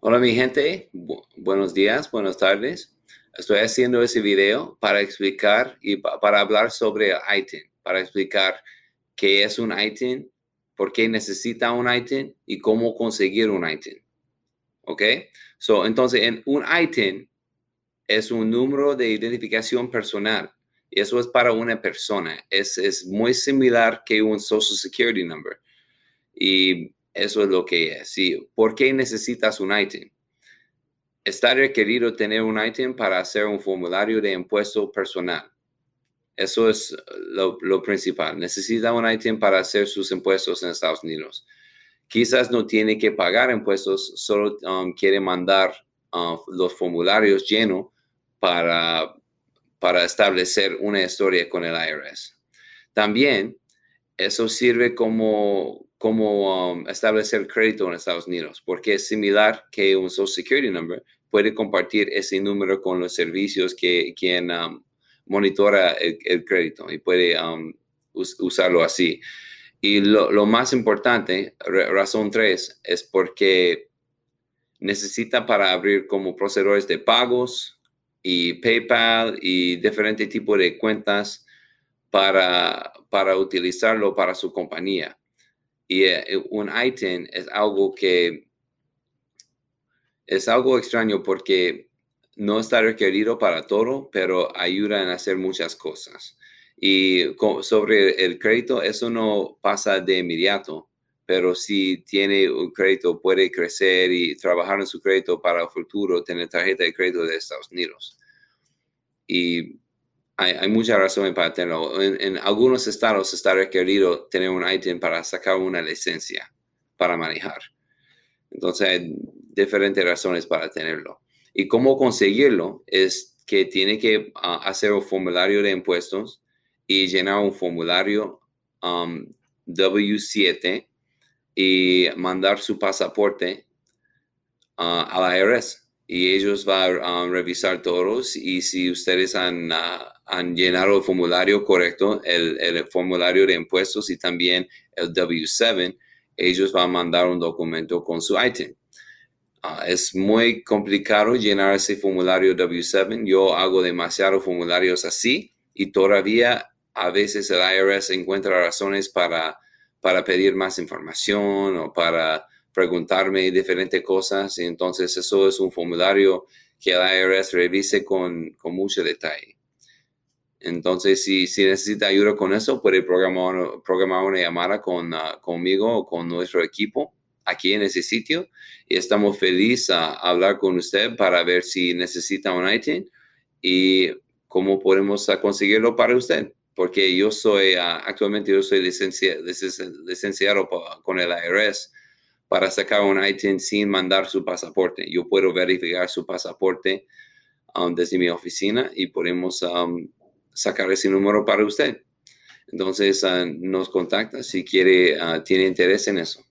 Hola mi gente, buenos días, buenas tardes. Estoy haciendo ese video para explicar y para hablar sobre ITIN, para explicar qué es un ITIN, por qué necesita un ITIN y cómo conseguir un ITIN. ¿Ok? So, entonces, en un ITIN es un número de identificación personal y eso es para una persona. Es, es muy similar que un Social Security Number. Y eso es lo que es. Sí, ¿Por qué necesitas un ITIN? Está requerido tener un ITIN para hacer un formulario de impuesto personal. Eso es lo, lo, principal. Necesita un ITIN para hacer sus impuestos en Estados Unidos. Quizás no tiene que pagar impuestos, solo um, quiere mandar uh, los formularios llenos para, para establecer una historia con el IRS. También eso sirve como, como um, establecer crédito en Estados Unidos, porque es similar que un Social Security Number puede compartir ese número con los servicios que quien um, monitora el, crédito y puede um, usarlo así. Y lo, más importante, razón tres, es porque necesita para abrir como procesadores de pagos y PayPal y diferentes tipos de cuentas para, para utilizarlo para su compañía. Y eh, un ITIN es algo que es algo extraño porque no está requerido para todo, pero ayuda en hacer muchas cosas. Y sobre el crédito, eso no pasa de inmediato, pero si tiene un crédito, puede crecer y trabajar en su crédito para el futuro, tener tarjeta de crédito de Estados Unidos. Y hay, muchas razones para tenerlo. En, algunos estados está requerido tener un ITIN para sacar una licencia para manejar. Entonces hay diferentes razones para tenerlo. Y cómo conseguirlo es que tiene que ah, hacer un formulario de impuestos y llenar un formulario um, W7 y mandar su pasaporte uh, a la IRS y ellos van a um, revisar todos y si ustedes han, uh, han llenado el formulario correcto, el, el, formulario de impuestos y también el W7, ellos van a mandar un documento con su ITIN. Uh, es muy complicado llenar ese formulario W7. Yo hago demasiados formularios así y todavía a veces el IRS encuentra razones para, para pedir más información o para preguntarme diferentes cosas. Y entonces eso es un formulario que el IRS revise con, con mucho detalle. Entonces, si, si, necesita ayuda con eso, puede programar, programar una llamada con, uh, conmigo o con nuestro equipo aquí en ese sitio. Y estamos felices a hablar con usted para ver si necesita un ITIN y cómo podemos conseguirlo para usted. Porque yo soy, uh, actualmente yo soy licenciado, licenciado con el IRS para sacar un ITIN sin mandar su pasaporte. Yo puedo verificar su pasaporte um, desde mi oficina y podemos um, sacar ese número para usted. Entonces, uh, nos contacta si quiere, uh, tiene interés en eso.